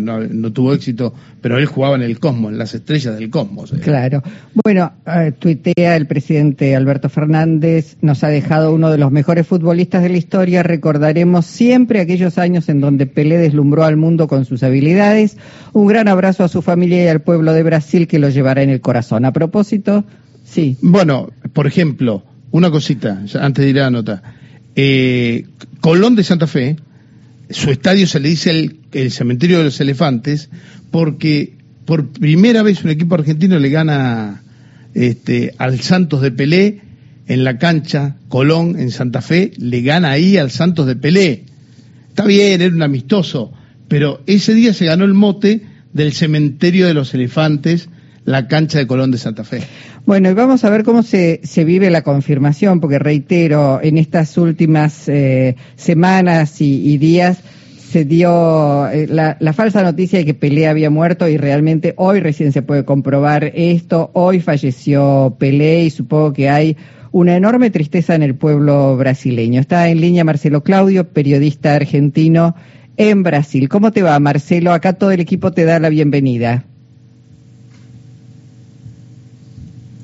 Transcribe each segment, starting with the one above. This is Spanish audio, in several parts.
no, tuvo éxito, pero él jugaba en el cosmos, en las estrellas del cosmos. Eh. Claro. Bueno, eh, tuitea el presidente Alberto Fernández, nos ha dejado uno de los mejores futbolistas de la historia. Recordaremos siempre aquellos años en donde Pelé deslumbró al mundo con sus habilidades. Un gran abrazo a su familia y al pueblo de Brasil que lo llevará en el corazón. A propósito, sí. Bueno, por ejemplo, una cosita, antes de ir a la nota. Eh, Colón de Santa Fe, su estadio se le dice el, cementerio de los elefantes porque por primera vez un equipo argentino le gana este, al Santos de Pelé en la cancha Colón en Santa Fe, le gana ahí al Santos de Pelé. Está bien, era un amistoso, pero ese día se ganó el mote del cementerio de los elefantes la cancha de Colón de Santa Fe. Bueno, y vamos a ver cómo se, vive la confirmación, porque reitero, en estas últimas eh, semanas y, días se dio eh, la, la, falsa noticia de que Pelé había muerto y realmente hoy recién se puede comprobar esto. Hoy falleció Pelé y supongo que hay una enorme tristeza en el pueblo brasileño. Está en línea Marcelo Claudio, periodista argentino en Brasil. ¿Cómo te va, Marcelo? Acá todo el equipo te da la bienvenida.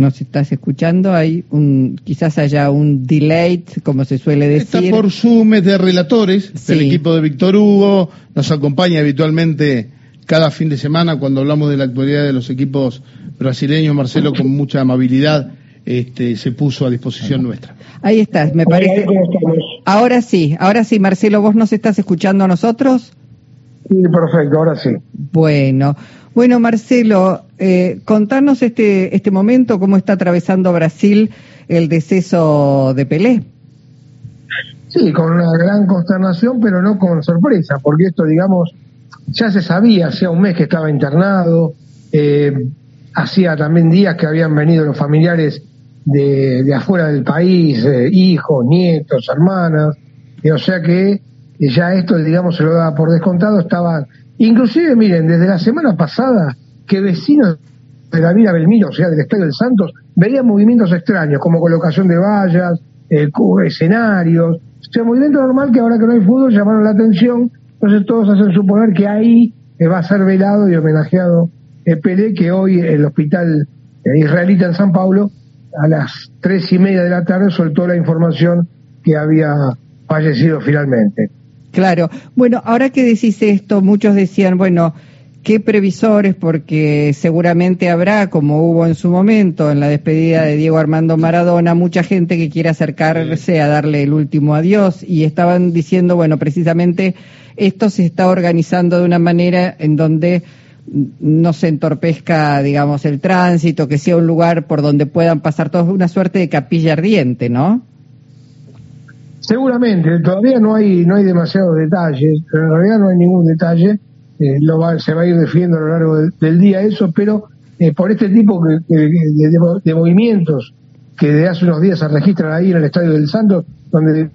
Nos estás escuchando, hay un, quizás haya un delay, como se suele decir. Está por Zoom de relatores del equipo de Víctor Hugo, nos acompaña habitualmente cada fin de semana cuando hablamos de la actualidad de los equipos brasileños, Marcelo con mucha amabilidad este, se puso a disposición nuestra. Ahí estás, me parece. Ahora sí, ahora sí, Marcelo, ¿vos nos estás escuchando a nosotros? Sí, perfecto, ahora sí. Bueno, bueno, Marcelo, eh, contanos este, este momento, cómo está atravesando Brasil el deceso de Pelé. Sí, con una gran consternación, pero no con sorpresa, porque esto, digamos, ya se sabía, hacía un mes que estaba internado, eh, hacía también días que habían venido los familiares de, afuera del país, eh, hijos, nietos, hermanas, y o sea que ya esto, digamos, se lo daba por descontado, estaban Inclusive, miren, desde la semana pasada que vecinos de la Villa Belmiro, o sea, del Estadio del Santos, veían movimientos extraños, como colocación de vallas, eh, escenarios, o sea, movimiento normal que ahora que no hay fútbol llamaron la atención, entonces todos hacen suponer que ahí eh, va a ser velado y homenajeado eh, Pelé, que hoy el hospital israelita en San Paulo, a las tres y media de la tarde, soltó la información que había fallecido finalmente. Claro. Bueno, ahora que decís esto, muchos decían, bueno, qué previsores, porque seguramente habrá, como hubo en su momento en la despedida de Diego Armando Maradona, mucha gente que quiere acercarse a darle el último adiós y estaban diciendo, bueno, precisamente esto se está organizando de una manera en donde no se entorpezca, digamos, el tránsito, que sea un lugar por donde puedan pasar todos, una suerte de capilla ardiente, ¿no? Seguramente, todavía no hay no hay demasiados detalles, pero en realidad no hay ningún detalle, eh, lo va, se va a ir definiendo a lo largo del, día eso, pero eh, por este tipo de, de, movimientos que de hace unos días se registran ahí en el Estadio del Santos, donde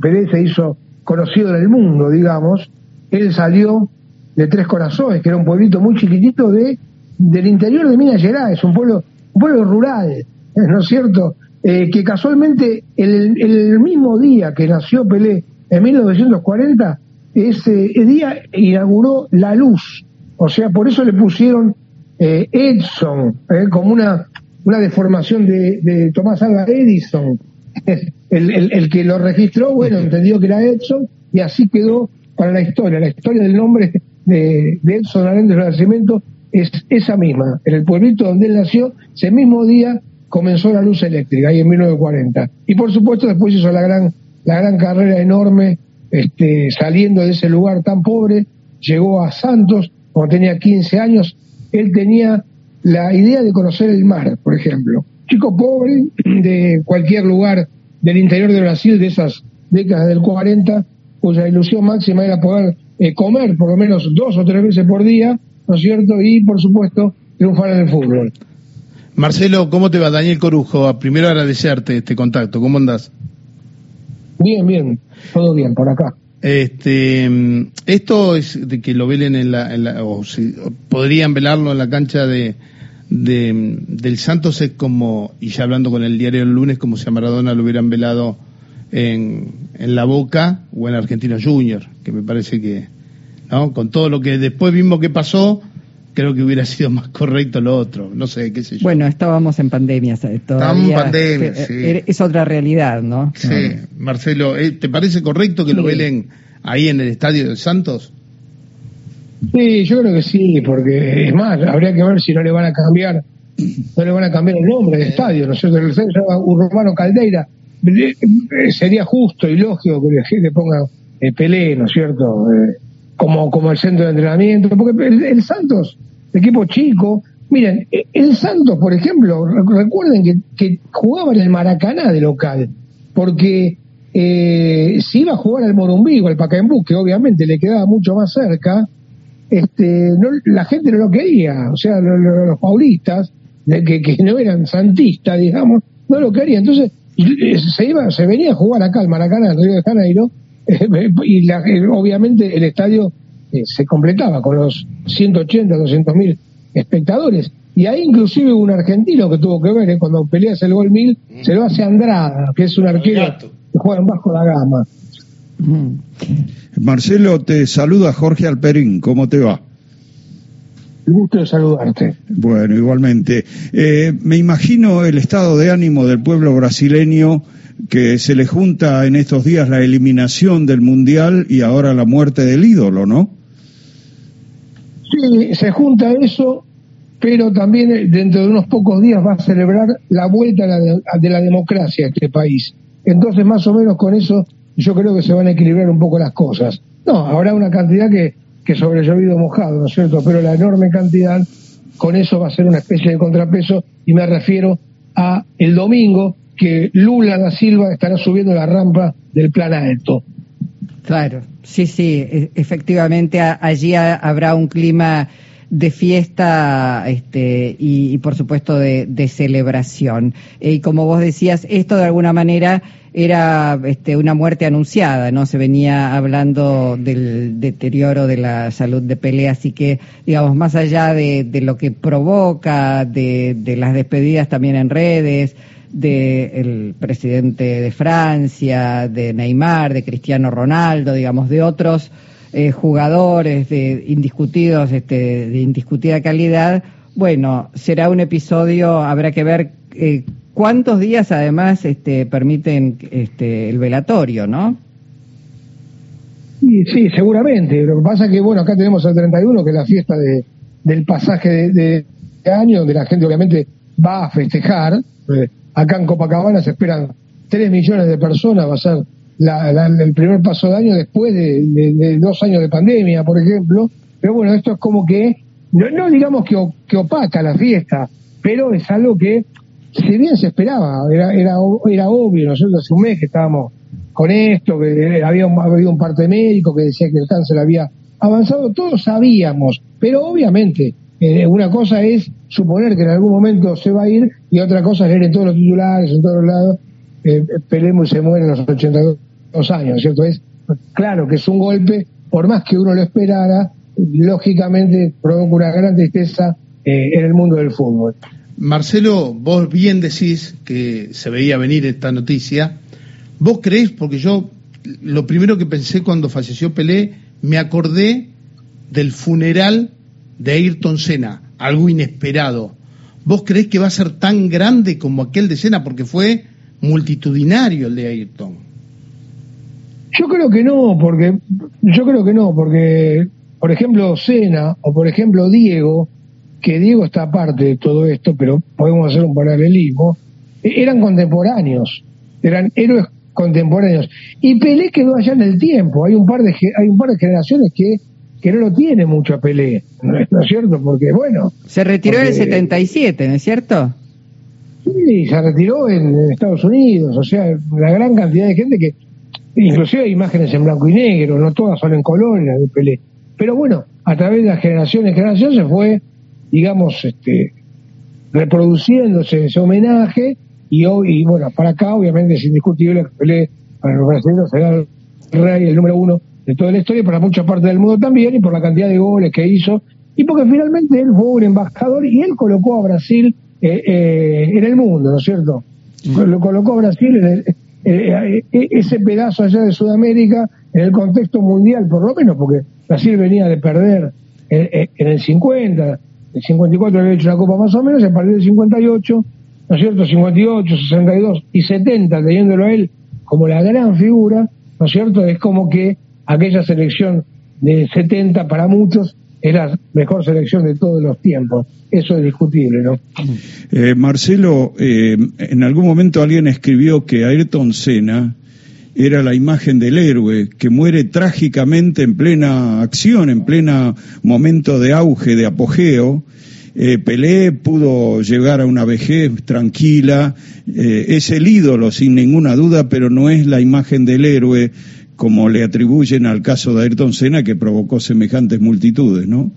Pérez se hizo conocido en el mundo, digamos, él salió de Tres Corazones, que era un pueblito muy chiquitito de del interior de Minas Gerais, un pueblo, un pueblo rural, ¿no es cierto? Eh, que casualmente el, el, mismo día que nació Pelé, en 1940, ese día inauguró la luz. O sea, por eso le pusieron eh, Edison, eh, como una, una deformación de, de Tomás Alva Edison. El, el, el, que lo registró, bueno, entendió que era Edison y así quedó para la historia. La historia del nombre de, de Edson Arendes del Nacimiento es esa misma. En el pueblito donde él nació, ese mismo día comenzó la luz eléctrica ahí en 1940. Y por supuesto después hizo la gran, la gran carrera enorme, este, saliendo de ese lugar tan pobre, llegó a Santos cuando tenía 15 años, él tenía la idea de conocer el mar, por ejemplo. Chico pobre de cualquier lugar del interior de Brasil de esas décadas del 40, cuya ilusión máxima era poder eh, comer por lo menos dos o tres veces por día, ¿no es cierto? Y por supuesto triunfar en el fútbol. Marcelo, ¿cómo te va? Daniel Corujo, primero agradecerte este contacto, ¿cómo andás? Bien, bien, todo bien por acá. Este, esto es de que lo velen en la, o, podrían velarlo en la cancha de, del Santos es como, y ya hablando con el diario el lunes, como si a Maradona lo hubieran velado en, en La Boca o en Argentino Junior, que me parece que ¿no? Con todo lo que después vimos que pasó, creo que hubiera sido más correcto lo otro, no sé, qué sé yo. Bueno, estábamos en pandemia, todavía. Estábamos en pandemia, sí. Es otra realidad, ¿no? Sí, Marcelo, eh, ¿te parece correcto que lo velen ahí en el estadio de Santos? Sí, yo creo que sí, porque es más, habría que ver si no le van a cambiar, no le van a cambiar el nombre del estadio, ¿no es cierto? El estadio se llama Urbano Caldeira. Eh, eh, sería justo y lógico que le ponga el Pelé, ¿no es cierto? Como, como el centro de entrenamiento, porque el, Santos, equipo chico, miren, el Santos, por ejemplo, recuerden que, que jugaba en el Maracaná de local, porque eh, si iba a jugar al Morumbigo, al Pacaembú, que obviamente le quedaba mucho más cerca, este, no, la gente no lo quería, o sea, los, paulistas, de que, que, no eran santistas, digamos, no lo querían. Entonces, se iba, se venía a jugar acá al Maracaná, al Río de Janeiro, y la, obviamente el estadio eh, se completaba con los 180, 200 mil espectadores. Y ahí inclusive un argentino que tuvo que ver, eh, cuando peleas el gol mil, mm. se lo hace Andrada, que es un arquero que juega en bajo la gama. Mm. Marcelo, te saluda Jorge Alperín, ¿cómo te va? El gusto de saludarte. Bueno, igualmente. Eh, me imagino el estado de ánimo del pueblo brasileño que se le junta en estos días la eliminación del Mundial y ahora la muerte del ídolo, ¿no? Sí, se junta eso, pero también eh, dentro de unos pocos días va a celebrar la vuelta de la democracia a este país. Entonces, más o menos con eso, yo creo que se van a equilibrar un poco las cosas. No, habrá una cantidad que, que sobre mojado, ¿no es cierto? Pero la enorme cantidad, con eso va a ser una especie de contrapeso, y me refiero a el domingo, que Lula da Silva estará subiendo la rampa del plan alto. Claro, sí, sí, e, efectivamente allí habrá un clima de fiesta este, y, por supuesto de, celebración. y como vos decías, esto de alguna manera era este, una muerte anunciada, ¿no? Se venía hablando del deterioro de la salud de Pelé, así que, digamos, más allá de, lo que provoca, de, de las despedidas también en redes, del presidente de Francia, de Neymar, de Cristiano Ronaldo, digamos, de otros eh, jugadores de indiscutidos, este, de indiscutida calidad, bueno, será un episodio, habrá que ver eh, cuántos días además este, permiten este, el velatorio, ¿no? Sí, sí, seguramente. Lo que pasa es que, bueno, acá tenemos el 31, que es la fiesta de, del pasaje de, de año, donde la gente obviamente va a festejar. Eh, Acá en Copacabana se esperan 3 millones de personas, va a ser el primer paso de año después de, dos años de pandemia, por ejemplo. Pero bueno, esto es como que, no, digamos que, que, opaca la fiesta, pero es algo que, si bien se esperaba, era, era, era obvio, nosotros hace un mes que estábamos con esto, que había habido un parte médico que decía que el cáncer había avanzado, todos sabíamos, pero obviamente eh, una cosa es suponer que en algún momento se va a ir y otra cosa es leer en todos los titulares, en todos los lados, eh, y se muere en los 82 años, ¿cierto? Es claro que es un golpe, por más que uno lo esperara, lógicamente provoca una gran tristeza eh, en el mundo del fútbol. Marcelo, vos bien decís que se veía venir esta noticia. ¿Vos creés? Porque yo lo primero que pensé cuando falleció Pelé, me acordé del funeral de Ayrton Senna, algo inesperado. ¿Vos creés que va a ser tan grande como aquel de Senna? Porque fue multitudinario el de Ayrton. Yo creo que no, porque yo creo que no, porque por ejemplo Senna o por ejemplo Diego, que Diego está aparte de todo esto, pero podemos hacer un paralelismo, eran contemporáneos, eran héroes contemporáneos. Y Pelé quedó allá en el tiempo. Hay un par de hay un par de generaciones que que no lo tiene mucho a Pelé, ¿no es, cierto? Porque, bueno... Se retiró en el 77, ¿no es cierto? Sí, se retiró en, Estados Unidos, o sea, una gran cantidad de gente que... Inclusive hay imágenes en blanco y negro, no todas son en color de Pelé. Pero bueno, a través de las generaciones en generación se fue, digamos, este, reproduciéndose ese homenaje y hoy, y bueno, para acá obviamente es indiscutible que Pelé para los brasileños será el rey, el número uno de toda la historia, para mucha parte del mundo también, y por la cantidad de goles que hizo, y porque finalmente él fue un embajador y él colocó a Brasil eh, eh, en el mundo, ¿no es cierto? Lo colocó a Brasil en eh, ese pedazo allá de Sudamérica en el contexto mundial, por lo menos, porque Brasil venía de perder en, en el 50, el 54 había hecho la Copa más o menos, a partir del 58, ¿no es cierto? 58, 62 y 70, teniéndolo a él como la gran figura, ¿no es cierto? Es como que aquella selección de 70 para muchos es la mejor selección de todos los tiempos. Eso es discutible, ¿no? Eh, Marcelo, eh, en algún momento alguien escribió que Ayrton Senna era la imagen del héroe que muere trágicamente en plena acción, en pleno momento de auge, de apogeo. Eh, Pelé pudo llegar a una vejez tranquila, eh, es el ídolo sin ninguna duda, pero no es la imagen del héroe como le atribuyen al caso de Ayrton Senna que provocó semejantes multitudes, ¿no?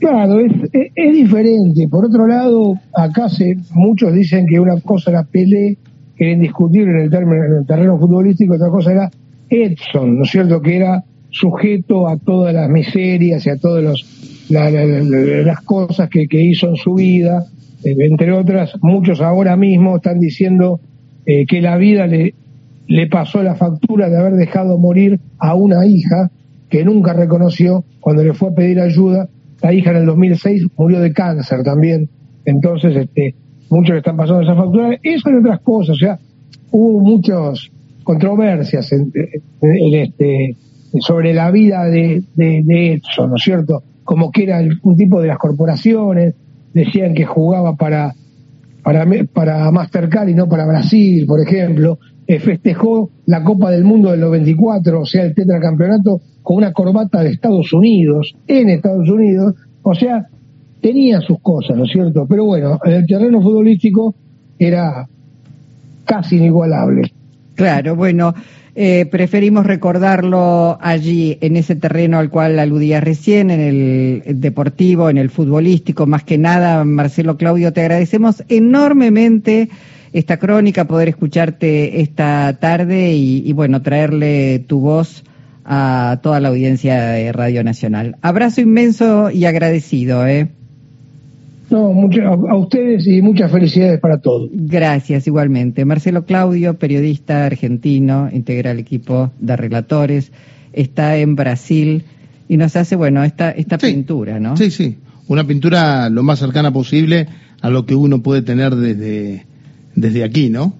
Claro, es, es, diferente. Por otro lado, acá se, muchos dicen que una cosa era Pelé que era indiscutible en el, término, en el terreno futbolístico, otra cosa era Edson, ¿no es cierto?, que era sujeto a todas las miserias y a todas los, las cosas que, que, hizo en su vida, eh, entre otras, muchos ahora mismo están diciendo eh, que la vida le, le pasó la factura de haber dejado morir a una hija que nunca reconoció cuando le fue a pedir ayuda. La hija en el 2006 murió de cáncer también. Entonces, este, muchos están pasando esa factura, eso y otras cosas, o sea, hubo muchas controversias en, este, sobre la vida de, de, Edson, ¿no es cierto? Como que era un tipo de las corporaciones, decían que jugaba para, para, para Mastercard y no para Brasil, por ejemplo, eh, festejó la Copa del Mundo del 94, o sea, el tetracampeonato, con una corbata de Estados Unidos, en Estados Unidos, o sea, tenía sus cosas, ¿no es cierto? Pero bueno, en el terreno futbolístico era casi inigualable. Claro, bueno, eh, preferimos recordarlo allí, en ese terreno al cual aludía recién, en el deportivo, en el futbolístico, más que nada, Marcelo Claudio, te agradecemos enormemente esta crónica, poder escucharte esta tarde y, y bueno, traerle tu voz a toda la audiencia de Radio Nacional. Abrazo inmenso y agradecido, ¿eh? No, a ustedes y muchas felicidades para todos. Gracias, igualmente. Marcelo Claudio, periodista argentino, integra el equipo de relatores, está en Brasil y nos hace, bueno, esta, esta pintura, ¿no? Sí, sí, una pintura lo más cercana posible a lo que uno puede tener desde, desde aquí, ¿no?